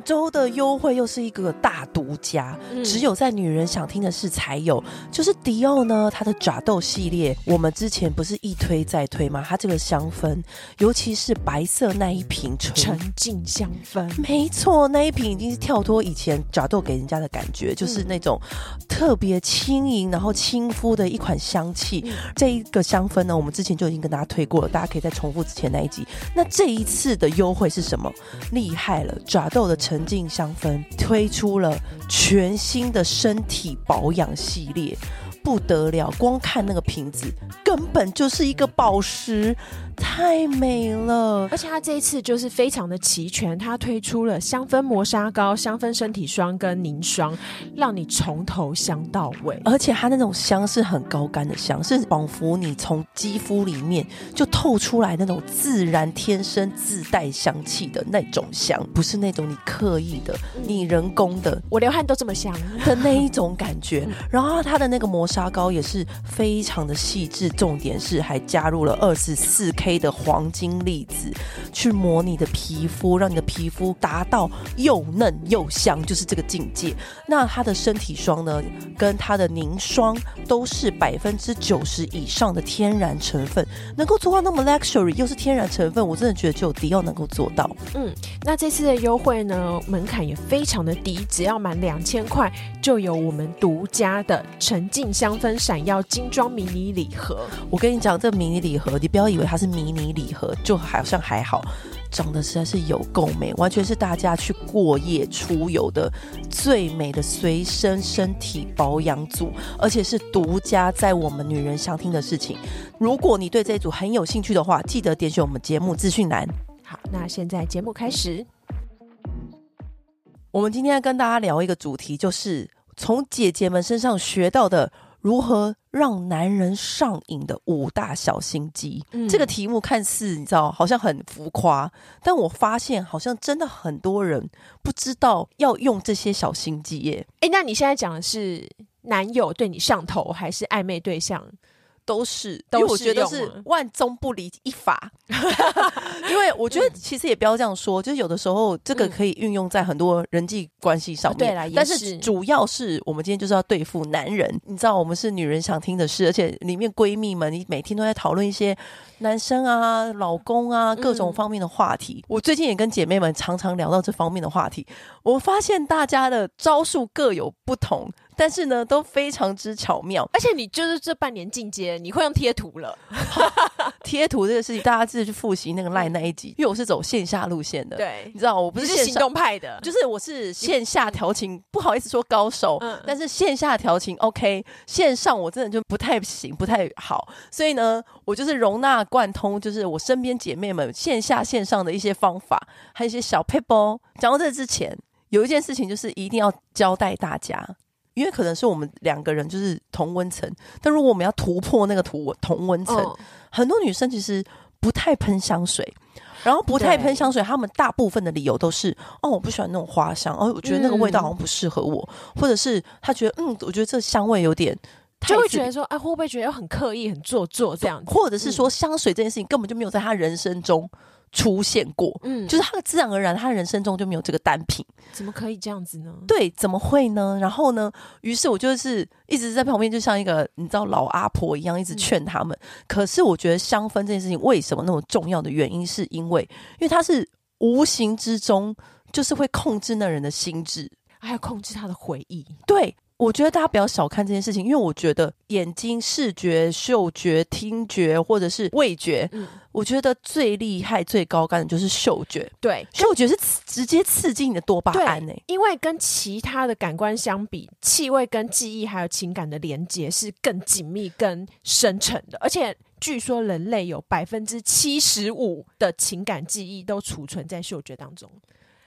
本周的优惠又是一个大独家，嗯、只有在女人想听的事才有。就是迪奥呢，它的爪豆系列，我们之前不是一推再推吗？它这个香氛，尤其是白色那一瓶纯净香氛，没错，那一瓶已经是跳脱以前爪豆给人家的感觉，就是那种特别轻盈，然后亲肤的一款香气。嗯、这一个香氛呢，我们之前就已经跟大家推过了，大家可以再重复之前那一集。那这一次的优惠是什么？厉害了，爪豆的沉浸香氛推出了全新的身体保养系列。不得了，光看那个瓶子，根本就是一个宝石，太美了。而且它这一次就是非常的齐全，它推出了香氛磨砂膏、香氛身体霜跟凝霜，让你从头香到尾。而且它那种香是很高干的香，是仿佛你从肌肤里面就透出来那种自然、天生自带香气的那种香，不是那种你刻意的、你人工的。我流汗都这么香的那一种感觉。然后它的那个磨砂膏也是非常的细致，重点是还加入了二十四 K 的黄金粒子，去磨你的皮肤，让你的皮肤达到又嫩又香，就是这个境界。那它的身体霜呢，跟它的凝霜都是百分之九十以上的天然成分，能够做到那么 luxury，又是天然成分，我真的觉得只有迪奥能够做到。嗯，那这次的优惠呢，门槛也非常的低，只要满两千块就有我们独家的沉浸香氛闪耀精装迷你礼盒，我跟你讲，这迷你礼盒，你不要以为它是迷你礼盒，就好像还好，长得实在是有够美，完全是大家去过夜出游的最美的随身身体保养组，而且是独家在我们女人相听的事情。如果你对这一组很有兴趣的话，记得点选我们节目资讯栏。好，那现在节目开始，我们今天要跟大家聊一个主题，就是从姐姐们身上学到的。如何让男人上瘾的五大小心机？嗯，这个题目看似你知道好像很浮夸，但我发现好像真的很多人不知道要用这些小心机耶。诶，那你现在讲的是男友对你上头，还是暧昧对象？都是，因为我觉得是万中不离一法。因为我觉得其实也不要这样说，就是有的时候这个可以运用在很多人际关系上面。对啦，但是主要是我们今天就是要对付男人。你知道，我们是女人想听的事，而且里面闺蜜们，你每天都在讨论一些男生啊、老公啊各种方面的话题。我最近也跟姐妹们常常聊到这方面的话题，我发现大家的招数各有不同。但是呢，都非常之巧妙，而且你就是这半年进阶，你会用贴图了。贴图这个事情，大家自己去复习那个 LINE 那一集，因为我是走线下路线的。对，你知道我不是，是行动派的，就是我是线下调情，不好意思说高手，嗯、但是线下调情 OK，线上我真的就不太行，不太好。所以呢，我就是容纳贯通，就是我身边姐妹们线下线上的一些方法，还有一些小 paper。讲到这之前，有一件事情就是一定要交代大家。因为可能是我们两个人就是同温层，但如果我们要突破那个同同温层，哦、很多女生其实不太喷香水，然后不太喷香水，她们大部分的理由都是哦，我不喜欢那种花香，哦，我觉得那个味道好像不适合我，嗯、或者是她觉得嗯，我觉得这香味有点，就会觉得说，哎，会不会觉得很刻意、很做作这样子？或者是说，香水这件事情根本就没有在她人生中。出现过，嗯，就是他自然而然，他人生中就没有这个单品，怎么可以这样子呢？对，怎么会呢？然后呢？于是我就是一直在旁边，就像一个你知道老阿婆一样，一直劝他们。嗯、可是我觉得香氛这件事情为什么那么重要的原因，是因为因为它是无形之中就是会控制那人的心智，还有控制他的回忆。对。我觉得大家不要小看这件事情，因为我觉得眼睛、视觉、嗅觉、听觉或者是味觉，嗯、我觉得最厉害、最高干的就是嗅觉。对，嗅觉是直接刺激你的多巴胺呢、欸。因为跟其他的感官相比，气味跟记忆还有情感的连接是更紧密、更深沉的。而且据说人类有百分之七十五的情感记忆都储存在嗅觉当中。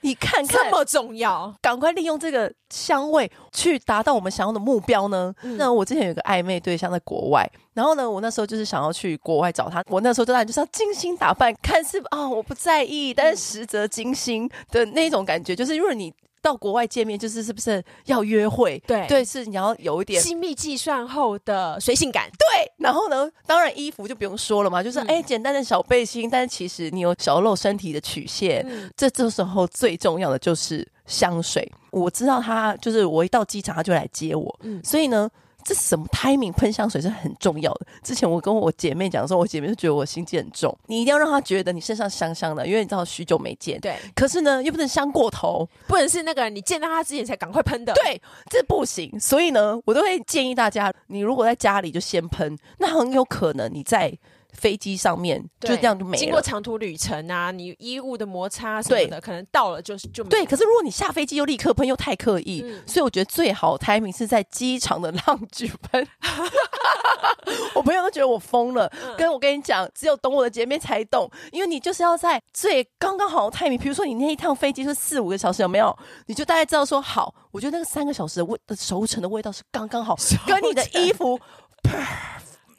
你看看，这么重要，赶快利用这个香味去达到我们想要的目标呢？嗯、那我之前有个暧昧对象在国外，然后呢，我那时候就是想要去国外找他，我那时候当然就是要精心打扮，看似啊、哦、我不在意，但是实则精心的那种感觉，就是因为你到国外见面，就是是不是要约会？对对，是你要有一点精密计算后的随性感。对，然后呢，当然衣服就不用说了嘛，就是哎、嗯，简单的小背心，但是其实你有小露身体的曲线。嗯、这这时候最重要的就是香水。我知道他就是我一到机场他就来接我，嗯，所以呢。这什么 timing 喷香水是很重要的。之前我跟我姐妹讲的时候，我姐妹就觉得我心机很重。你一定要让她觉得你身上香香的，因为你知道许久没见。对。可是呢，又不能香过头，不能是那个你见到她之前才赶快喷的。对，这不行。所以呢，我都会建议大家，你如果在家里就先喷，那很有可能你在。飞机上面就这样就没了。经过长途旅程啊，你衣物的摩擦什么的，可能到了就是就。对。可是如果你下飞机又立刻喷，又太刻意，嗯，所以我觉得最好 timing 是在机场的 lounge 喷。我朋友都觉得我疯了，嗯，跟我跟你讲，只有懂我的姐妹才懂，因为你就是要在最刚刚好的 timing。比如说你那一趟飞机是四五个小时，有没有？你就大概知道说好，我觉得那个三个小时的味的熟成的味道是刚刚好，跟你的衣服。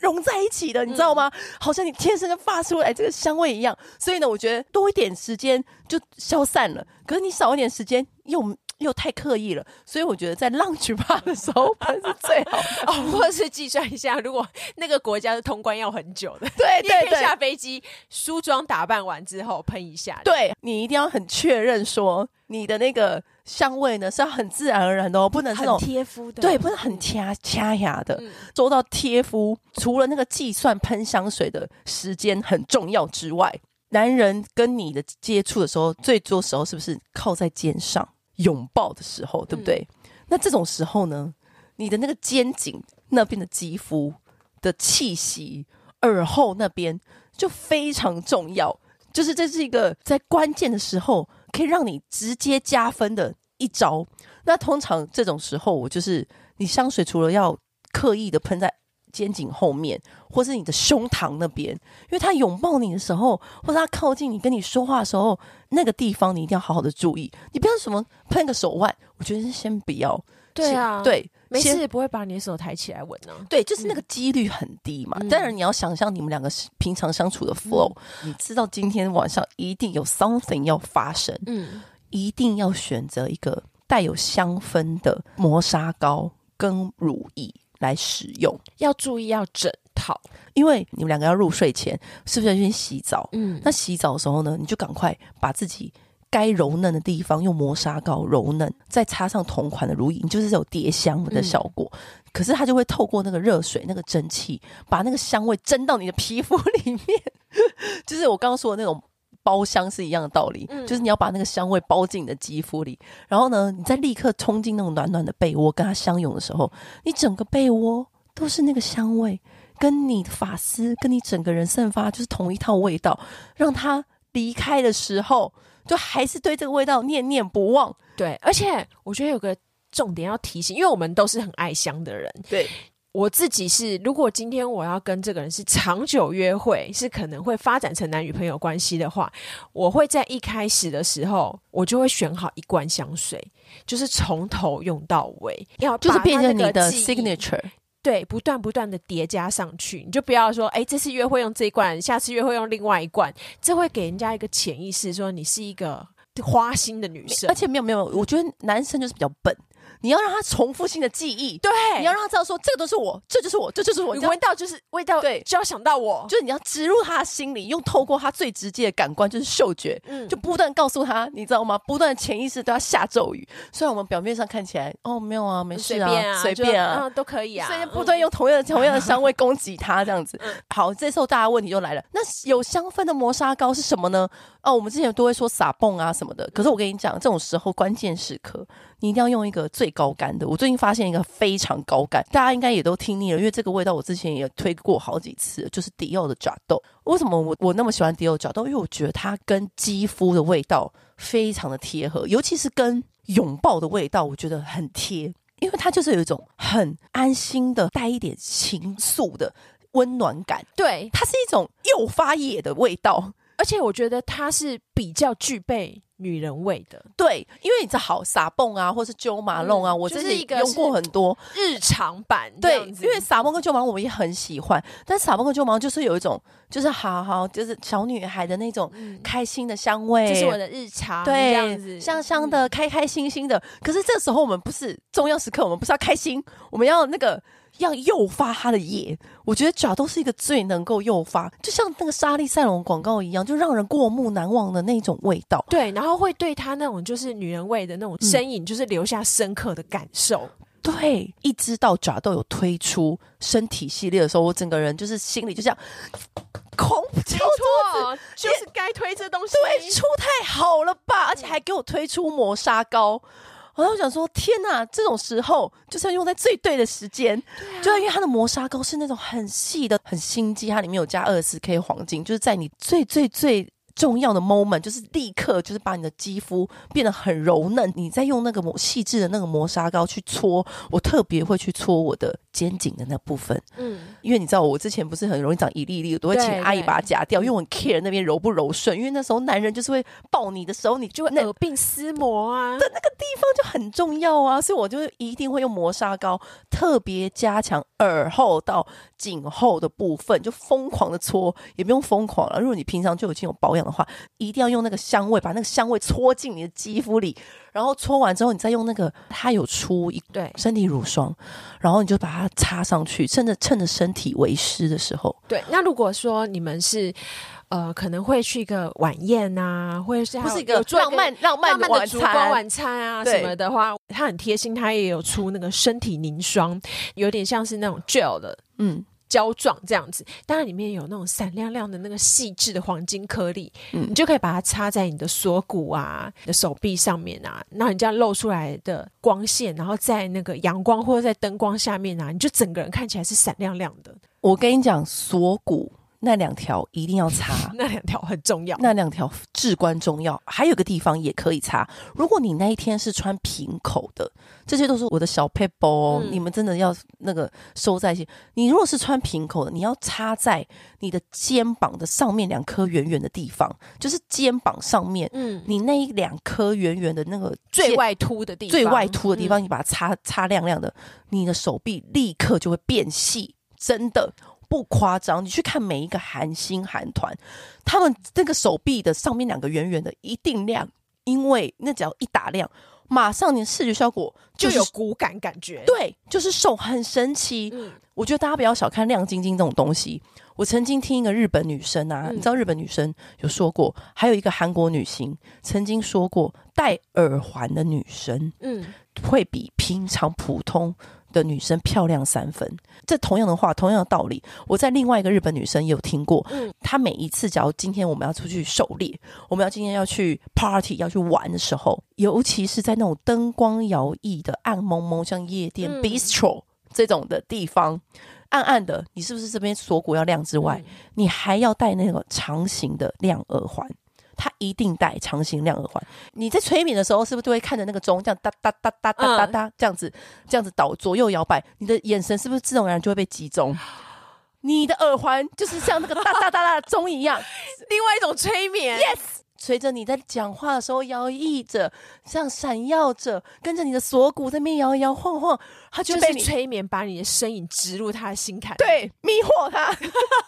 融在一起的，你知道吗？嗯、好像你天生就发出来这个香味一样。所以呢，我觉得多一点时间就消散了，可是你少一点时间又又太刻意了。所以我觉得在 lounge bar 的时候喷是最好的，哦，或者是计算一下，如果那个国家的通关要很久的，对对对，下飞机梳妆打扮完之后喷一下，对，你一定要很确认说你的那个。香味呢是要很自然而然的哦，不能这种贴肤的，对，不能很掐掐牙的。做、嗯、到贴肤，除了那个计算喷香水的时间很重要之外，男人跟你的接触的时候，最多时候是不是靠在肩上拥抱的时候，对不对？嗯、那这种时候呢，你的那个肩颈那边的肌肤的气息，耳后那边就非常重要，就是这是一个在关键的时候。可以让你直接加分的一招。那通常这种时候，我就是你香水除了要刻意的喷在肩颈后面，或是你的胸膛那边，因为他拥抱你的时候，或者他靠近你跟你说话的时候，那个地方你一定要好好的注意。你不要什么喷个手腕，我觉得先不要。对啊，对，没事也不会把你的手抬起来闻呢、啊。对，就是那个几率很低嘛。当、嗯、然你要想象你们两个平常相处的 flow，、嗯、你知道今天晚上一定有 something 要发生，嗯，一定要选择一个带有香氛的磨砂膏跟乳液来使用。要注意要整套，因为你们两个要入睡前是不是要先洗澡？嗯，那洗澡的时候呢，你就赶快把自己。该柔嫩的地方用磨砂膏柔嫩，再擦上同款的乳液，就是有叠香的效果。嗯、可是它就会透过那个热水、那个蒸汽，把那个香味蒸到你的皮肤里面。就是我刚刚说的那种包香是一样的道理，嗯、就是你要把那个香味包进你的肌肤里，然后呢，你再立刻冲进那种暖暖的被窝，跟它相拥的时候，你整个被窝都是那个香味，跟你的发丝，跟你整个人散发就是同一套味道，让它离开的时候。就还是对这个味道念念不忘，对，而且我觉得有个重点要提醒，因为我们都是很爱香的人。对，我自己是，如果今天我要跟这个人是长久约会，是可能会发展成男女朋友关系的话，我会在一开始的时候，我就会选好一罐香水，就是从头用到尾，要就是变成你的 signature。对，不断不断的叠加上去，你就不要说，哎，这次约会用这一罐，下次约会用另外一罐，这会给人家一个潜意识，说你是一个花心的女生。而且没有没有，我觉得男生就是比较笨。你要让他重复性的记忆，对，你要让他知道说这个都是我，这就是我，这就是我。你闻到就是味道，对，就要想到我，就是你要植入他的心里，用透过他最直接的感官，就是嗅觉，嗯，就不断告诉他，你知道吗？不断的潜意识都要下咒语。虽然我们表面上看起来，哦，没有啊，没事啊，随便啊，都可以啊，所以不断用同样的、嗯、同样的 香味攻击他，这样子。好，这时候大家问题就来了，那有香氛的磨砂膏是什么呢？哦，我们之前都会说撒泵啊什么的，可是我跟你讲，这种时候关键时刻，你一定要用一个最高干的。我最近发现一个非常高干，大家应该也都听腻了，因为这个味道我之前也推过好几次，就是迪奥的爪豆。为什么我我那么喜欢迪奥爪豆？因为我觉得它跟肌肤的味道非常的贴合，尤其是跟拥抱的味道，我觉得很贴，因为它就是有一种很安心的带一点情愫的温暖感。对，它是一种诱发野的味道。而且我觉得它是比较具备女人味的。对，因为你这好撒蹦啊，或是揪马弄啊，嗯、我这是用过很多日常版。对，因为撒蹦跟揪马弄我们也很喜欢，但撒蹦跟揪马弄就是有一种，就是好好就是小女孩的那种开心的香味，这、嗯就是我的日常，对，这样子香香的，开开心心的。可是这时候我们不是重要时刻，我们不是要开心，我们要那个。要诱发他的野，我觉得爪都是一个最能够诱发，就像那个莎莉赛隆广告一样，就让人过目难忘的那种味道。对，然后会对他那种就是女人味的那种身影，就是留下深刻的感受。嗯、对，一知道爪豆有推出身体系列的时候，我整个人就是心里就这样狂敲桌子，就是该推这东西，对，出太好了吧，而且还给我推出磨砂膏。我就想说，天哪！这种时候就是要用在最对的时间，啊、就因为它的磨砂膏是那种很细的、很心机，它里面有加二十 K 黄金，就是在你最最最。重要的 moment 就是立刻就是把你的肌肤变得很柔嫩，你再用那个磨细致的那个磨砂膏去搓，我特别会去搓我的肩颈的那部分，嗯，因为你知道我之前不是很容易长一粒一粒，我都会请阿姨把它夹掉，因为我很 care 那边柔不柔顺，因为那时候男人就是会抱你的时候，你就会耳鬓厮磨啊的那个地方就很重要啊，所以我就一定会用磨砂膏特别加强耳后到颈后的部分，就疯狂的搓，也不用疯狂了，如果你平常就已经有保养。的话，一定要用那个香味，把那个香味搓进你的肌肤里，然后搓完之后，你再用那个，它有出一对身体乳霜，然后你就把它擦上去，趁着趁着身体为湿的时候。对，那如果说你们是呃，可能会去一个晚宴啊，或者是不是一个浪漫浪漫的烛光晚餐啊什么的话，它很贴心，它也有出那个身体凝霜，有点像是那种 gel 的，嗯。胶状这样子，当然里面有那种闪亮亮的那个细致的黄金颗粒，嗯，你就可以把它插在你的锁骨啊、你的手臂上面啊，那你这样露出来的光线，然后在那个阳光或者在灯光下面啊，你就整个人看起来是闪亮亮的。我跟你讲，锁骨。那两条一定要擦，那两条很重要，那两条至关重要。还有个地方也可以擦，如果你那一天是穿平口的，这些都是我的小撇步哦，嗯、你们真的要那个收在一起。你如果是穿平口的，你要擦在你的肩膀的上面两颗圆圆的地方，就是肩膀上面，嗯，你那一两颗圆圆的那个最外凸的地方，最外凸的地方，你把它擦擦亮亮的，你的手臂立刻就会变细，真的。不夸张，你去看每一个韩星韩团，他们那个手臂的上面两个圆圆的一定亮，因为那只要一打亮，马上你的视觉效果就有骨感感觉。对，就是瘦，很神奇。嗯，我觉得大家不要小看亮晶晶这种东西。我曾经听一个日本女生啊，嗯，你知道日本女生有说过，还有一个韩国女星曾经说过，戴耳环的女生，嗯，会比平常普通。的女生漂亮三分，这同样的话，同样的道理，我在另外一个日本女生也有听过。嗯，她每一次，假如今天我们要出去狩猎，我们要今天要去 party 要去玩的时候，尤其是在那种灯光摇曳的暗蒙蒙，像夜店、嗯、bistro 这种的地方，暗暗的，你是不是这边锁骨要亮之外，嗯、你还要戴那个长形的亮耳环？他一定戴长形亮耳环。你在催眠的时候，是不是都会看着那个钟，这样哒哒哒哒哒哒哒，这样子，这样子倒左右摇摆，你的眼神是不是自然而然就会被集中？你的耳环就是像那个哒哒哒哒的钟一样，另外一种催眠。Yes。随着你在讲话的时候摇曳着，这样闪耀着，跟着你的锁骨在那边摇摇晃晃，他就是催眠，把你的身影植入他的心坎，对，迷惑他。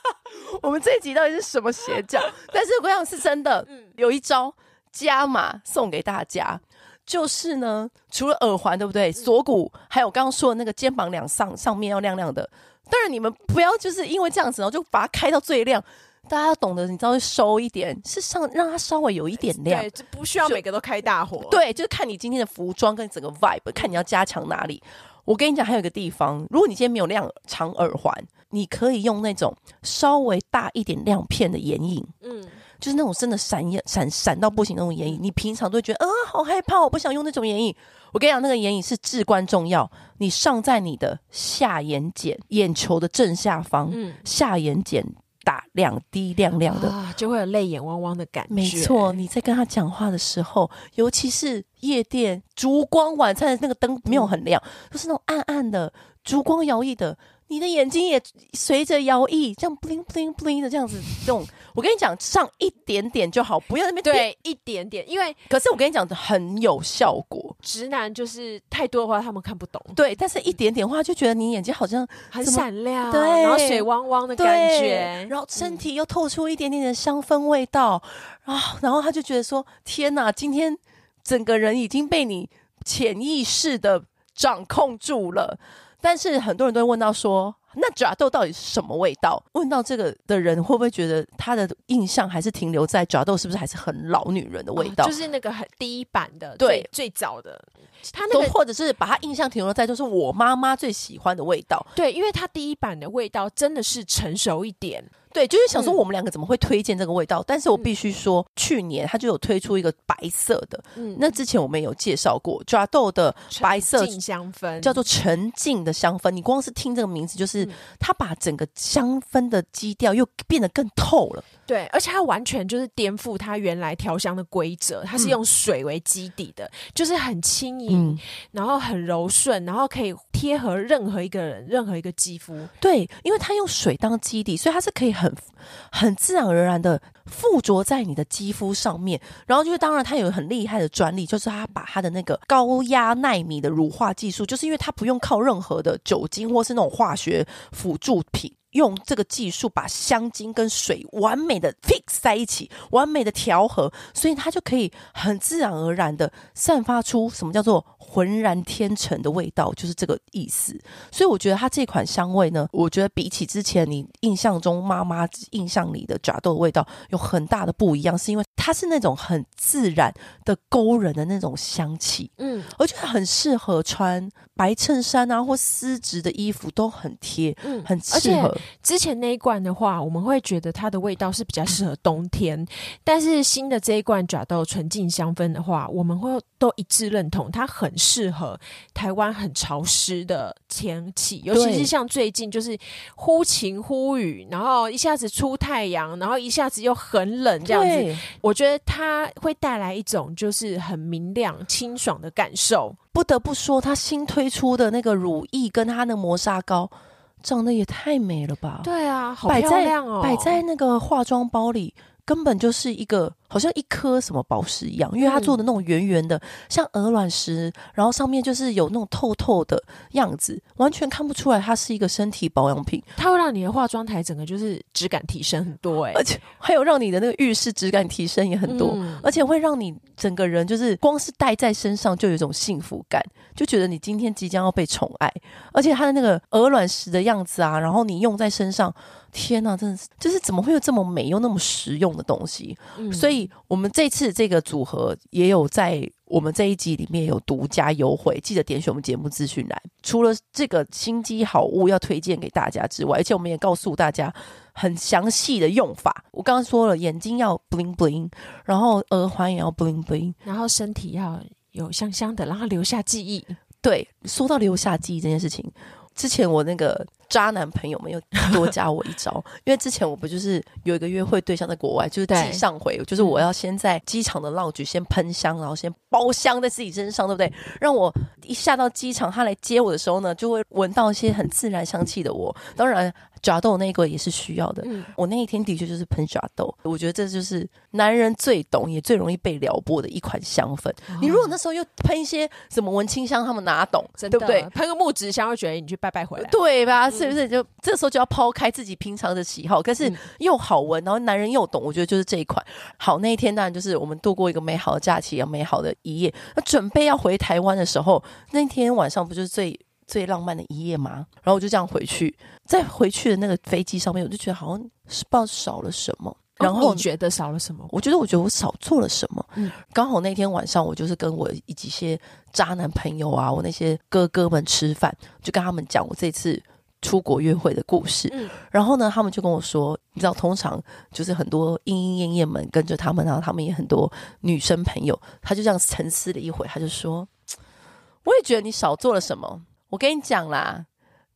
我们这一集到底是什么邪教？但是我想是真的，嗯，有一招加码送给大家，就是呢，除了耳环，对不对？锁骨，还有刚刚说的那个肩膀两上上面要亮亮的。当然，你们不要就是因为这样子，然后就把它开到最亮。大家要懂得，你稍微收一点，是上让它稍微有一点亮，对，就不需要每个都开大火。对，就是看你今天的服装跟整个 vibe，看你要加强哪里。我跟你讲，还有一个地方，如果你今天没有亮长耳环，你可以用那种稍微大一点亮片的眼影，嗯，就是那种真的闪眼闪闪到不行那种眼影。你平常都会觉得，啊、呃，好害怕，我不想用那种眼影。我跟你讲，那个眼影是至关重要，你上在你的下眼睑，眼球的正下方，嗯，下眼瞼。打两滴亮亮的，啊，就会有泪眼汪汪的感觉。没错，你在跟他讲话的时候，尤其是夜店烛光晚餐的那个灯没有很亮，嗯、就是那种暗暗的烛光摇曳的，你的眼睛也随着摇曳，这样 bling bling bling 的这样子动。我跟你讲，上一点点就好，不要那边对一点点，因为可是我跟你讲很有效果。直男就是太多的话，他们看不懂。对，但是一点点话，就觉得你眼睛好像很闪亮，对，然后水汪汪的感觉，然后身体又透出一点点的香氛味道啊，然后他就觉得说：天哪，今天整个人已经被你潜意识的掌控住了。但是很多人都会问到说，那爪豆到底是什么味道？问到这个的人会不会觉得他的印象还是停留在爪豆是不是还是很老女人的味道？哦、就是那个很第一版的，对，最早的，他那个或者是把他印象停留在就是我妈妈最喜欢的味道。对，因为他第一版的味道真的是成熟一点。对，就是想说我们两个怎么会推荐这个味道？嗯、但是我必须说，去年他就有推出一个白色的，嗯，那之前我们有介绍过抓豆的白色香氛，叫做沉静的香氛。你光是听这个名字，就是它把整个香氛的基调又变得更透了。对，而且它完全就是颠覆它原来调香的规则，它是用水为基底的，嗯、就是很轻盈，嗯、然后很柔顺，然后可以贴合任何一个人、任何一个肌肤。对，因为它用水当基底，所以它是可以很很自然而然的附着在你的肌肤上面。然后就是，当然它有很厉害的专利，就是它把它的那个高压纳米的乳化技术，就是因为它不用靠任何的酒精或是那种化学辅助品。用这个技术把香精跟水完美的 fix 在一起，完美的调和，所以它就可以很自然而然的散发出什么叫做浑然天成的味道，就是这个意思。所以我觉得它这款香味呢，我觉得比起之前你印象中妈妈印象里的爪豆的味道有很大的不一样，是因为它是那种很自然的勾人的那种香气，嗯，我觉得很适合穿白衬衫啊或丝质的衣服都很贴，嗯，很适合。之前那一罐的话，我们会觉得它的味道是比较适合冬天，嗯、但是新的这一罐爪豆纯净香氛的话，我们会都一致认同，它很适合台湾很潮湿的天气，尤其是像最近就是忽晴忽雨，然后一下子出太阳，然后一下子又很冷这样子，我觉得它会带来一种就是很明亮清爽的感受。不得不说，他新推出的那个乳液跟他的磨砂膏。长得也太美了吧！对啊，好漂亮哦，摆在，摆在那个化妆包里，根本就是一个。好像一颗什么宝石一样，因为它做的那种圆圆的，嗯、像鹅卵石，然后上面就是有那种透透的样子，完全看不出来它是一个身体保养品。它会让你的化妆台整个就是质感提升很多哎、欸，而且还有让你的那个浴室质感提升也很多，嗯、而且会让你整个人就是光是戴在身上就有一种幸福感，就觉得你今天即将要被宠爱，而且它的那个鹅卵石的样子啊，然后你用在身上，天哪，真的是就是怎么会有这么美又那么实用的东西？嗯、所以。我们这次这个组合也有在我们这一集里面有独家优惠，记得点选我们节目资讯栏。除了这个心机好物要推荐给大家之外，而且我们也告诉大家很详细的用法。我刚刚说了，眼睛要 bling bling，然后耳环也要 bling bling，然后身体要有香香的，然后留下记忆。对，说到留下记忆这件事情，之前我那个。渣男朋友们又多加我一招，因为之前我不就是有一个约会对象在国外，就是机上回，就是我要先在机场的 lounge 先喷香，然后先包香在自己身上，对不对？让我一下到机场，他来接我的时候呢，就会闻到一些很自然香气的我。当然。爪豆那个也是需要的。嗯，我那一天的确就是喷抓豆，我觉得这就是男人最懂也最容易被撩拨的一款香氛。哦、你如果那时候又喷一些什么文青香，他们哪懂，对不对？喷个木质香，会觉得你去拜拜回来，对吧？是不是？就这时候就要抛开自己平常的喜好，可是又好闻，然后男人又懂，我觉得就是这一款。好，那一天当然就是我们度过一个美好的假期，美好的一夜。那准备要回台湾的时候，那天晚上不就是最。最浪漫的一夜吗？然后我就这样回去，在回去的那个飞机上面，我就觉得好像是不知道少了什么。然后你觉得少了什么？我觉得，我觉得我少做了什么。嗯，刚好那天晚上，我就是跟我一些渣男朋友啊，我那些哥哥们吃饭，就跟他们讲我这次出国约会的故事。嗯，然后呢，他们就跟我说，你知道，通常就是很多莺莺燕燕们跟着他们，然后他们也很多女生朋友，他就这样沉思了一会，他就说，我也觉得你少做了什么。我跟你讲啦，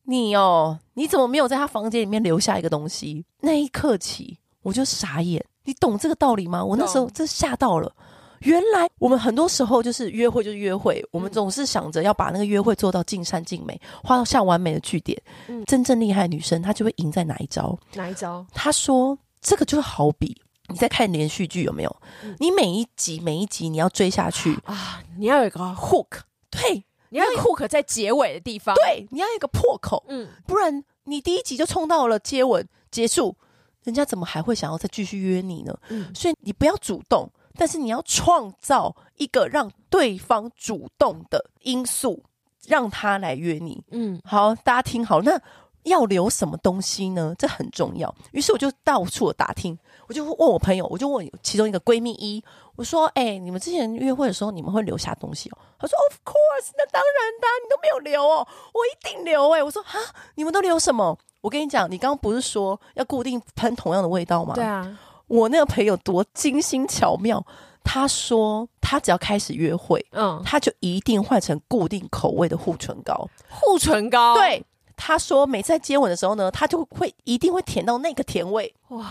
你哦，你怎么没有在他房间里面留下一个东西？那一刻起，我就傻眼。你懂这个道理吗？我那时候真吓到了，原来我们很多时候就是约会就是约会，我们总是想着要把那个约会做到尽善尽美，画到像完美的句点。嗯，真正厉害的女生，她就会赢在哪一招？哪一招？她说：“这个就好比你在看连续剧，有没有？嗯，你每一集每一集你要追下去啊，你要有一个 hook，对，你要有 hook 在结尾的地方，对，你要一个破口，嗯，不然你第一集就冲到了接吻结束，人家怎么还会想要再继续约你呢？嗯，所以你不要主动。”但是你要创造一个让对方主动的因素，让他来约你。嗯，好，大家听好，那要留什么东西呢？这很重要。于是我就到处打听，我就问我朋友，我就问其中一个闺蜜一，我说：“哎、欸，你们之前约会的时候，你们会留下东西哦？”她说：“Of course，那当然的，你都没有留哦，我一定留。”哎，我说：“哈，你们都留什么？”我跟你讲，你刚刚不是说要固定喷同样的味道吗？对啊。我那个朋友多精心巧妙，他说他只要开始约会，嗯，他就一定换成固定口味的护唇膏。护唇膏，对，他说每次在接吻的时候呢，他就会一定会舔到那个甜味。哇，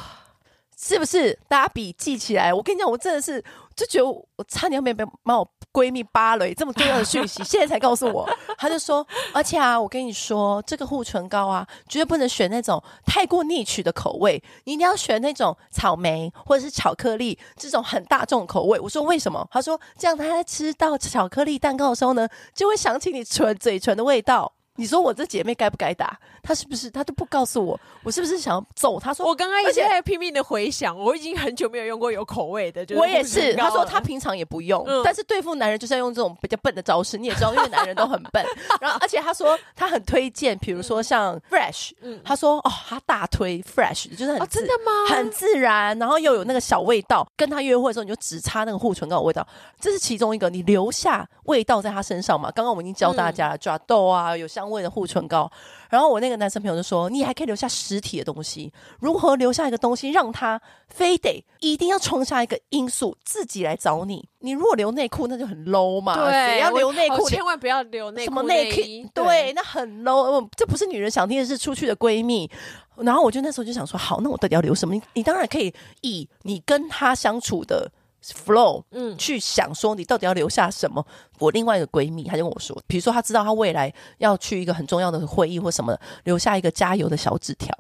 是不是？大家笔记起来。我跟你讲，我真的是就觉得我差点要没被把我闺蜜扒了，这么重要的讯息，现在才告诉我。他就说，而且啊，我跟你说，这个护唇膏啊，绝对不能选那种太过逆取的口味，你一定要选那种草莓或者是巧克力这种很大众口味。我说为什么？他说这样他在吃到巧克力蛋糕的时候呢，就会想起你唇嘴唇的味道。你说我这姐妹该不该打？她是不是？她都不告诉我，我是不是想要揍她？说我刚刚一直在拼命的回想，我已经很久没有用过有口味的。就是、我也是。她说她平常也不用，嗯、但是对付男人就是要用这种比较笨的招式。你也知道，因为男人都很笨。然后，而且她说她很推荐，比如说像 Fresh，嗯，她说哦，她大推 Fresh，就是很、哦、真的吗？很自然，然后又有那个小味道。跟她约会的时候，你就只擦那个护唇膏的味道，这是其中一个。你留下味道在她身上嘛？刚刚我们已经教大家了，抓豆啊，有香味的护唇膏。然后我那个男生朋友就说：“你还可以留下实体的东西，如何留下一个东西，让他非得一定要创下一个因素，自己来找你？你如果留内裤，那就很 low 嘛。对，要留内裤，千万不要留内裤。什么内裤？对，那很 low。这不是女人想听的，是出去的闺蜜。然后我就那时候就想说，好，那我到底要留什么？你你当然可以以你跟他相处的。” Flow，嗯，去想说你到底要留下什么？我另外一个闺蜜，她就跟我说，比如说她知道她未来要去一个很重要的会议或什么，留下一个加油的小纸条，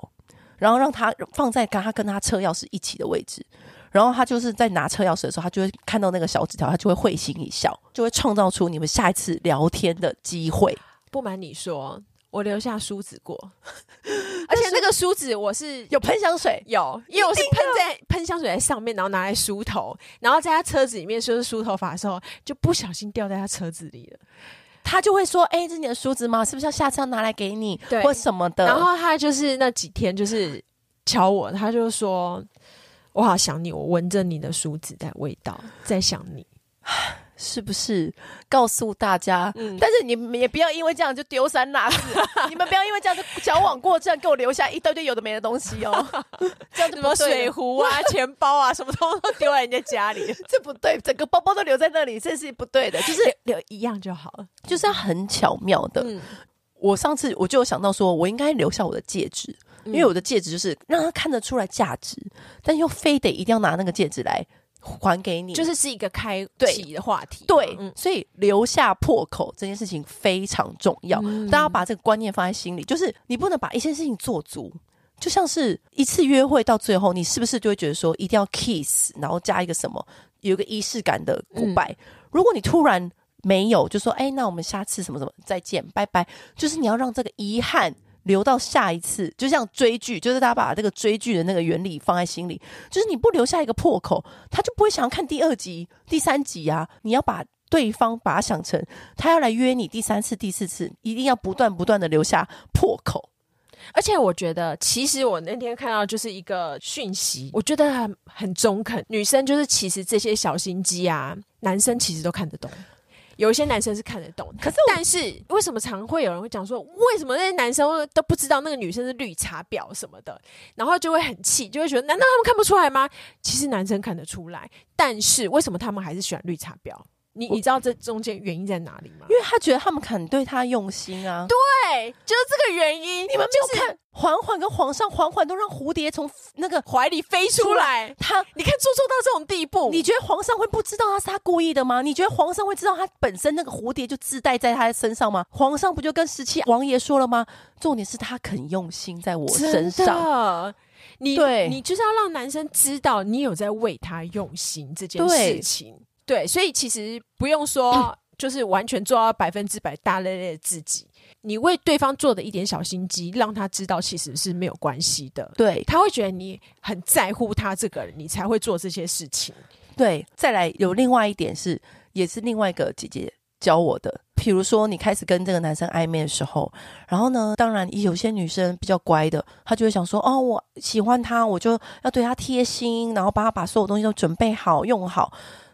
然后让她放在跟她跟她车钥匙一起的位置，然后她就是在拿车钥匙的时候，她就会看到那个小纸条，她就会会心一笑，就会创造出你们下一次聊天的机会。不瞒你说。我留下梳子过，而且那个梳子我是有喷香水，有，因为我是喷在喷香水在上面，然后拿来梳头，然后在他车子里面就是梳头发的时候，就不小心掉在他车子里了。他就会说：“哎、欸，这是你的梳子吗？是不是要下次要拿来给你，对，或什么的？”然后他就是那几天就是敲我，他就说：“我好想你，我闻着你的梳子的味道，在想你。” 是不是告诉大家？嗯，但是你们也不要因为这样就丢三落四，你们不要因为这样就矫枉过正，给我留下一堆堆有的没的东西哦。这样什么水壶啊、钱包啊，什么东西都丢在人家家里，这不对。整个包包都留在那里，这是不对的。就是留一样就好了，就是要很巧妙的。嗯，我上次我就有想到说，我应该留下我的戒指，因为我的戒指就是让他看得出来价值，但又非得一定要拿那个戒指来。还给你，就是是一个开启的话题。对，嗯、所以留下破口这件事情非常重要。嗯、大家把这个观念放在心里，就是你不能把一些事情做足。就像是一次约会到最后，你是不是就会觉得说一定要 kiss，然后加一个什么，有一个仪式感的 goodbye。嗯、如果你突然没有，就说哎，那我们下次什么什么再见，拜拜。就是你要让这个遗憾。留到下一次，就像追剧，就是大家把这个追剧的那个原理放在心里，就是你不留下一个破口，他就不会想要看第二集、第三集啊。你要把对方把他想成他要来约你第三次、第四次，一定要不断不断的留下破口。而且我觉得，其实我那天看到就是一个讯息，我觉得很很中肯。女生就是其实这些小心机啊，男生其实都看得懂。有一些男生是看得懂，可是但是为什么常会有人会讲说，为什么那些男生都不知道那个女生是绿茶婊什么的，然后就会很气，就会觉得难道他们看不出来吗？其实男生看得出来，但是为什么他们还是喜欢绿茶婊？你你知道这中间原因在哪里吗？因为他觉得他们肯对他用心啊。对，就是这个原因。你们没有看嬛嬛跟皇上，缓缓都让蝴蝶从那个怀里飞出来。他，你看做做到这种地步，你觉得皇上会不知道他是他故意的吗？你觉得皇上会知道他本身那个蝴蝶就自带在他身上吗？皇上不就跟十七王爷说了吗？重点是他肯用心在我身上。你对，你就是要让男生知道你有在为他用心这件事情。对，所以其实不用说，就是完全做到百分之百大咧咧的自己。你为对方做的一点小心机，让他知道其实是没有关系的。对，他会觉得你很在乎他这个人，你才会做这些事情。对，再来有另外一点是，也是另外一个姐姐教我的。比如说，你开始跟这个男生暧昧的时候，然后呢，当然有些女生比较乖的，她就会想说：“哦，我喜欢他，我就要对他贴心，然后帮他把所有东西都准备好、用好。”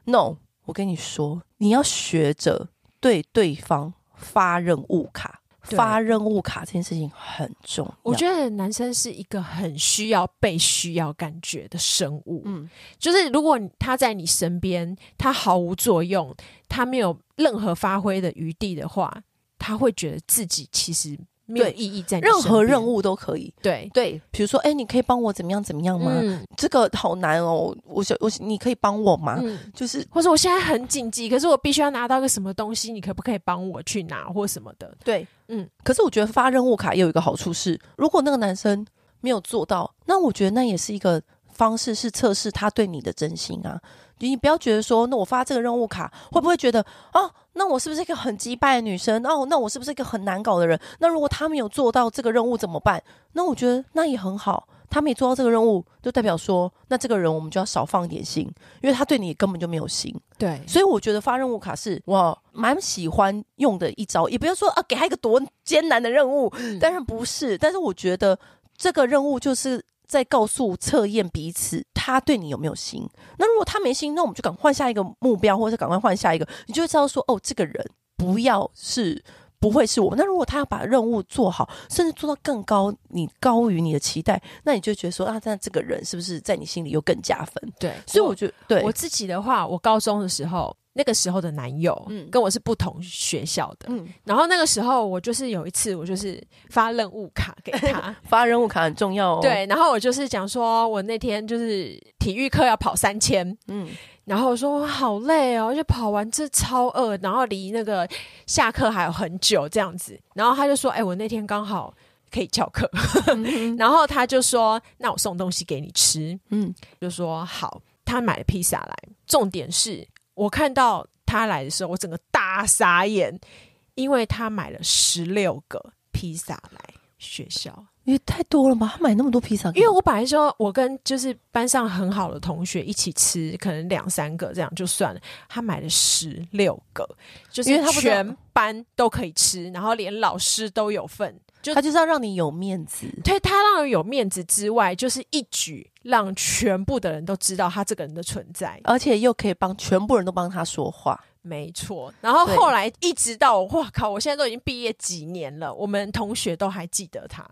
No。我跟你说，你要学着对对方发任务卡，发任务卡这件事情很重要。我觉得男生是一个很需要被需要感觉的生物。嗯，就是如果他在你身边，他毫无作用，他没有任何发挥的余地的话，他会觉得自己其实。没有意义在任何任务都可以。对对，比如说，哎，你可以帮我怎么样怎么样吗？嗯、这个好难哦，我想我你可以帮我吗？嗯、就是或者我现在很紧急，可是我必须要拿到个什么东西，你可不可以帮我去拿或什么的？对，嗯。可是我觉得发任务卡也有一个好处是，如果那个男生没有做到，那我觉得那也是一个方式，是测试他对你的真心啊。你不要觉得说，那我发这个任务卡会不会觉得啊？那我是不是一个很击败的女生？哦，那我是不是一个很难搞的人？那如果他没有做到这个任务怎么办？那我觉得那也很好，他没做到这个任务，就代表说，那这个人我们就要少放一点心，因为他对你根本就没有心。对，所以我觉得发任务卡是我蛮喜欢用的一招，也不要说啊，给他一个多艰难的任务，嗯、但是不是？但是我觉得这个任务就是。在告诉测验彼此，他对你有没有心？那如果他没心，那我们就赶快换下一个目标，或者赶快换下一个，你就会知道说，哦，这个人不要是不会是我。那如果他要把任务做好，甚至做到更高，你高于你的期待，那你就觉得说，啊，那这个人是不是在你心里又更加分？对，所以我觉得，对我自己的话，我高中的时候。那个时候的男友，嗯，跟我是不同学校的，嗯，然后那个时候我就是有一次，我就是发任务卡给他，发任务卡很重要哦，对，然后我就是讲说，我那天就是体育课要跑三千，嗯，然后我说我好累哦，而且跑完这超饿，然后离那个下课还有很久这样子，然后他就说，哎，我那天刚好可以翘课，嗯、然后他就说，那我送东西给你吃，嗯，就说好，他买了披萨来，重点是。我看到他来的时候，我整个大傻眼，因为他买了十六个披萨来学校，也太多了吧？他买那么多披萨，因为我本来说我跟就是班上很好的同学一起吃，可能两三个这样就算了。他买了十六个，就是因为他全班都可以吃，然后连老师都有份。就他就是要让你有面子，对，他让人有面子之外，就是一举让全部的人都知道他这个人的存在，而且又可以帮全部人都帮他说话，没错。然后后来一直到，哇靠，我现在都已经毕业几年了，我们同学都还记得他。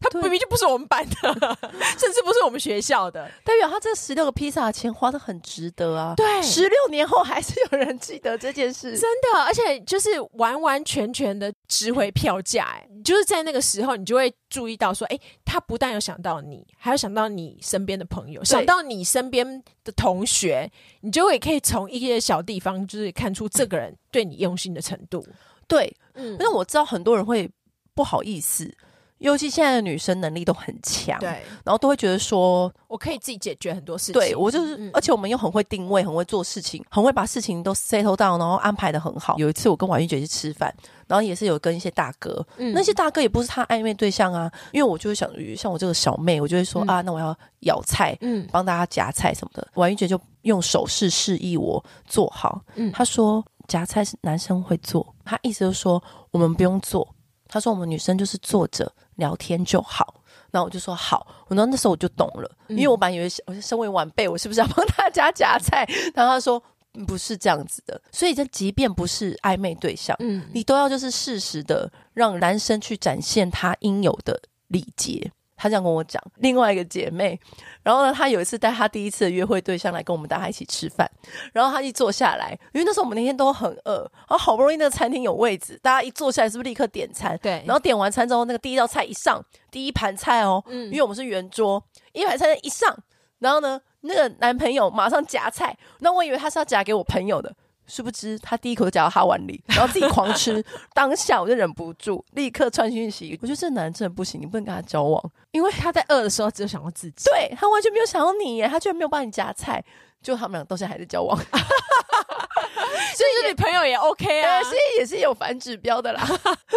他明明就不是我们班的，甚至不是我们学校的，代表他这十六个披萨的钱花的很值得啊！对，十六年后还是有人记得这件事，真的，而且就是完完全全的值回票价。哎，就是在那个时候，你就会注意到说，哎、欸，他不但有想到你，还有想到你身边的朋友，想到你身边的同学，你就会可以从一些小地方，就是看出这个人对你用心的程度。对，嗯，因为我知道很多人会不好意思。尤其现在的女生能力都很强，对，然后都会觉得说，我可以自己解决很多事情。对，我就是，嗯、而且我们又很会定位，很会做事情，很会把事情都 settle down，然后安排的很好。有一次我跟婉玉姐去吃饭，然后也是有跟一些大哥，嗯、那些大哥也不是他暧昧对象啊，因为我就会想，像我这个小妹，我就会说、嗯、啊，那我要舀菜，嗯，帮大家夹菜什么的。婉玉姐就用手势示意我做好，嗯，她说夹菜是男生会做，她意思就是说我们不用做。她说：“我们女生就是坐着聊天就好。”然后我就说：“好。”然后那时候我就懂了，因为我本来以为我身为晚辈，我是不是要帮大家夹菜？然后他说：“不是这样子的。”所以，这即便不是暧昧对象，嗯，你都要就是适时的让男生去展现他应有的礼节。她这样跟我讲。另外一个姐妹，然后呢，她有一次带她第一次的约会对象来跟我们大家一起吃饭，然后她一坐下来，因为那时候我们那天都很饿，然后好不容易那个餐厅有位置，大家一坐下来是不是立刻点餐？对，然后点完餐之后，那个第一道菜一上，第一盘菜哦，嗯，因为我们是圆桌，一盘菜一上，然后呢，那个男朋友马上夹菜，那我以为他是要夹给我朋友的。殊不知，他第一口就夹到他碗里，然后自己狂吃。当下我就忍不住，立刻传讯息。我觉得这男人真的不行，你不能跟他交往，因为他在饿的时候只有想到自己。对，他完全没有想到你耶，他居然没有帮你夹菜。就他们俩到现在还在交往。所以是女朋友也 OK 啊，所以也是有反指标的啦。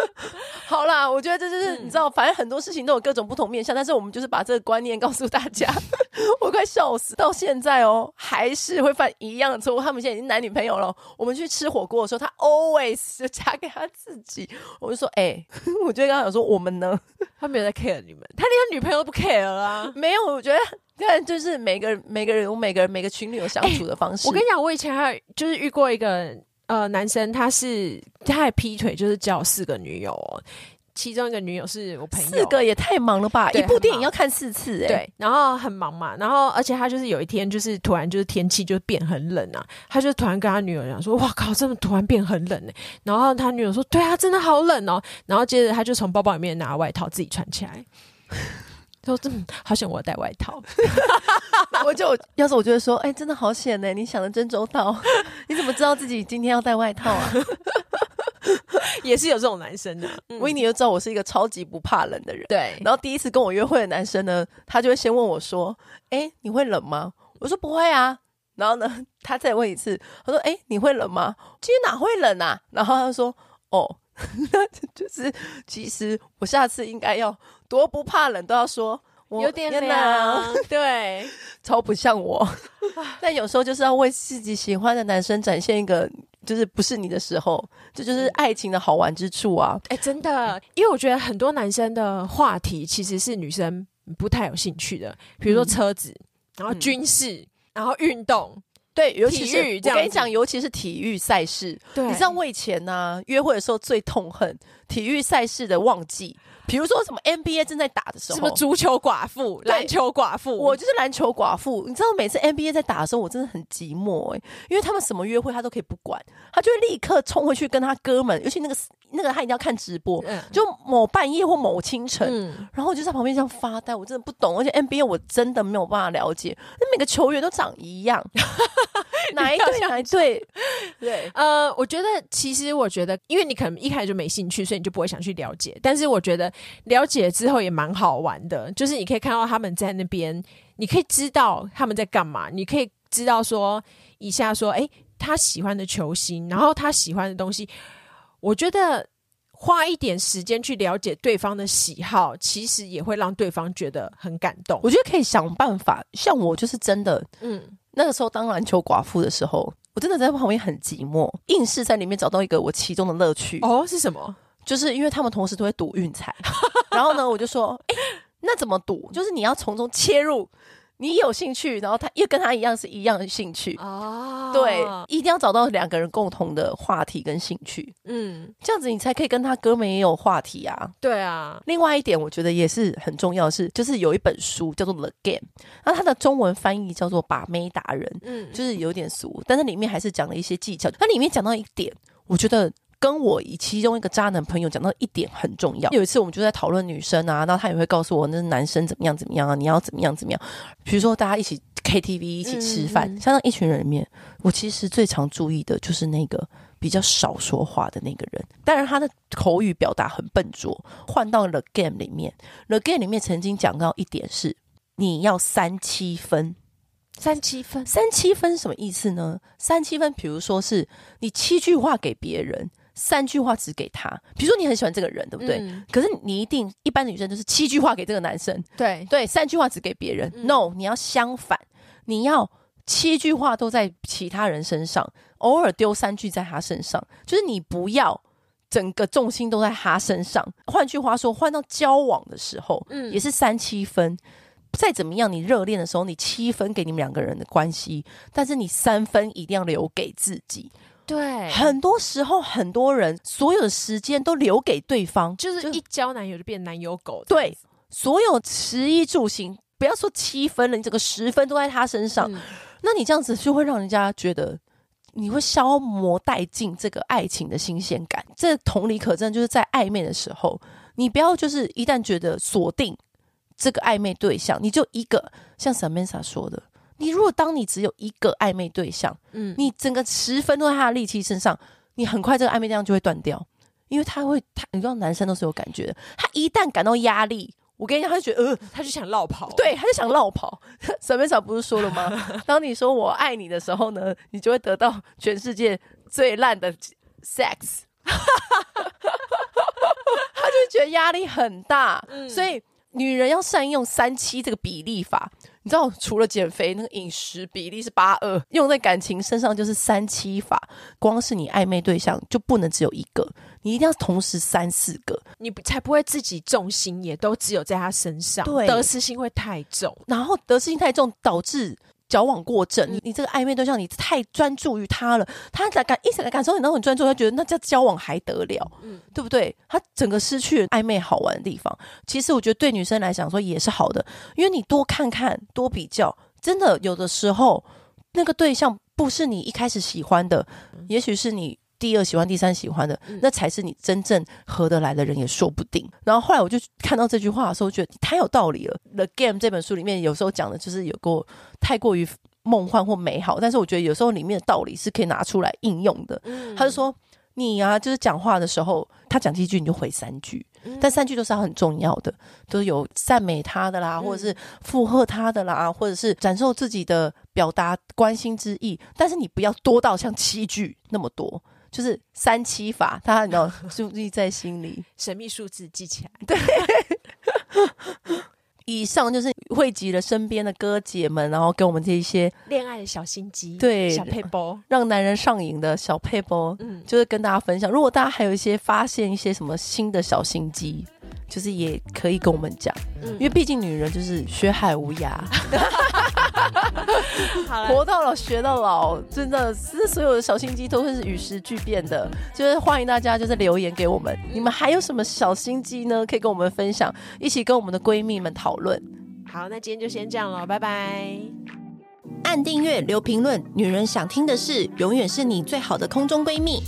好啦，我觉得这就是、嗯、你知道，反正很多事情都有各种不同面向，但是我们就是把这个观念告诉大家。我快笑死，到现在哦，还是会犯一样的错误。他们现在已经男女朋友了，我们去吃火锅的时候，他 always 就夹给他自己。我就说，哎、欸，我就跟他讲说，我们呢，他没有在 care 你们，他连他女朋友都不 care 啊。没有，我觉得。但就是每个人每个人有每个人每个情侣有相处的方式。欸、我跟你讲，我以前还有就是遇过一个呃男生，他是他还劈腿，就是交四个女友，哦，其中一个女友是我朋友。四个也太忙了吧？一部电影要看四次哎，然后很忙嘛，然后而且他就是有一天就是突然就是天气就变很冷啊，他就突然跟他女友讲说：“哇靠，这么突然变很冷哎。”然后他女友说：“对啊，真的好冷哦。”然后接着他就从包包里面拿外套自己穿起来。说这么好险，我要带外套。我就要是我就会说，哎、欸，真的好险呢！你想的真周到。你怎么知道自己今天要带外套啊？也是有这种男生的。维尼就知道我是一个超级不怕冷的人。对。然后第一次跟我约会的男生呢，他就会先问我说：“哎、欸，你会冷吗？”我说：“不会啊。”然后呢，他再问一次，他说：“哎、欸，你会冷吗？”今天哪会冷啊？然后他就说：“哦。”那就是，其实我下次应该要多不怕冷，都要说我有点凉，对，超不像我。但有时候就是要为自己喜欢的男生展现一个，就是不是你的时候，这就，是爱情的好玩之处啊！哎、欸，真的，因为我觉得很多男生的话题其实是女生不太有兴趣的，比如说车子，嗯、然后军事，嗯、然后运动。对，尤其是我跟你讲，尤其是体育赛事。对，你知道我以前呢、啊，约会的时候最痛恨体育赛事的旺季。比如说什么 NBA 正在打的时候，什么足球寡妇、篮球寡妇，我就是篮球寡妇。你知道每次 NBA 在打的时候，我真的很寂寞哎、欸，因为他们什么约会他都可以不管，他就会立刻冲回去跟他哥们，尤其那个那个他一定要看直播，嗯、就某半夜或某清晨，嗯、然后我就在旁边这样发呆，我真的不懂，而且 NBA 我真的没有办法了解，那每个球员都长一样，哪一对哪一对？对，呃，我觉得其实我觉得，因为你可能一开始就没兴趣，所以你就不会想去了解，但是我觉得。了解之后也蛮好玩的，就是你可以看到他们在那边，你可以知道他们在干嘛，你可以知道说一下说，诶，他喜欢的球星，然后他喜欢的东西，我觉得花一点时间去了解对方的喜好，其实也会让对方觉得很感动。我觉得可以想办法，像我就是真的，嗯，那个时候当篮球寡妇的时候，我真的在旁边很寂寞，硬是在里面找到一个我其中的乐趣。哦，是什么？就是因为他们同时都会赌运彩，然后呢，我就说，哎、欸，那怎么赌？就是你要从中切入，你有兴趣，然后他又跟他一样是一样的兴趣哦，对，一定要找到两个人共同的话题跟兴趣，嗯，这样子你才可以跟他哥们也有话题啊。对啊，另外一点我觉得也是很重要的是，就是有一本书叫做《The Game》，那它的中文翻译叫做《把妹达人》，嗯，就是有点俗，但是里面还是讲了一些技巧。它里面讲到一点，我觉得。跟我以其中一个渣男朋友讲到一点很重要。有一次我们就在讨论女生啊，然后他也会告诉我，那男生怎么样怎么样啊，你要怎么样怎么样。比如说大家一起 KTV 一起吃饭，像那一群人里面，我其实最常注意的就是那个比较少说话的那个人。当然他的口语表达很笨拙。换到了 Game 里面，The Game 里面曾经讲到一点是，你要三七分。三七分，三七分什么意思呢？三七分，比如说是你七句话给别人。三句话只给他，比如说你很喜欢这个人，对不对？嗯、可是你一定一般的女生就是七句话给这个男生，对对，三句话只给别人。嗯、No，你要相反，你要七句话都在其他人身上，偶尔丢三句在他身上，就是你不要整个重心都在他身上。换句话说，换到交往的时候，嗯，也是三七分。再怎么样，你热恋的时候，你七分给你们两个人的关系，但是你三分一定要留给自己。对，很多时候很多人所有的时间都留给对方，就是一交男友就变男友狗。对，所有食衣住行，不要说七分了，你整个十分都在他身上，嗯、那你这样子就会让人家觉得你会消磨殆尽这个爱情的新鲜感。这同理可证，就是在暧昧的时候，你不要就是一旦觉得锁定这个暧昧对象，你就一个像 Samantha 说的，你如果当你只有一个暧昧对象，嗯，你整个十分都在他的力气身上，你很快这个暧昧对象就会断掉。因为他会，他你知道，男生都是有感觉的。他一旦感到压力，我跟你讲，他就觉得，呃，他就想绕跑。对，他就想绕跑。沈美嫂不是说了吗？当你说我爱你的时候呢，你就会得到全世界最烂的 sex。他就觉得压力很大，嗯、所以女人要善用三七这个比例法。你知道，除了减肥，那个饮食比例是八二，用在感情身上就是三七法。光是你暧昧对象就不能只有一个，你一定要同时三四个，你才不会自己重心也都只有在他身上，对，得失心会太重，然后得失心太重导致。矫枉过正，你你这个暧昧对象，你太专注于他了，他在感一直来感受你那很专注，他觉得那叫交往还得了，嗯，对不对？他整个失去暧昧好玩的地方。其实我觉得对女生来讲说也是好的，因为你多看看多比较，真的有的时候那个对象不是你一开始喜欢的，也许是你。第二喜欢，第三喜欢的，那才是你真正合得来的人，也说不定。然后后来我就看到这句话的时候，觉得太有道理了。《The Game》这本书里面有时候讲的就是有过太过于梦幻或美好，但是我觉得有时候里面的道理是可以拿出来应用的。他就说：“你啊，就是讲话的时候，他讲几句你就回三句，但三句都是他很重要的，都是有赞美他的啦，或者是附和他的啦，或者是展示自己的表达关心之意。但是你不要多到像七句那么多。”就是三七法，他你要注意在心里，神秘数字记起来。对，以上就是汇集了身边的哥姐们，然后给我们这一些恋爱的小心机，对，小配包，让男人上瘾的小配包，嗯，就是跟大家分享。如果大家还有一些发现一些什么新的小心机，就是也可以跟我们讲，嗯，因为毕竟女人就是学海无涯。活到老学到老，真的是所有的小心机都会是与时俱变的。就是欢迎大家就是留言给我们，你们还有什么小心机呢？可以跟我们分享，一起跟我们的闺蜜们讨论。好，那今天就先这样了，拜拜。按订阅，留评论，女人想听的事，永远是你最好的空中闺蜜。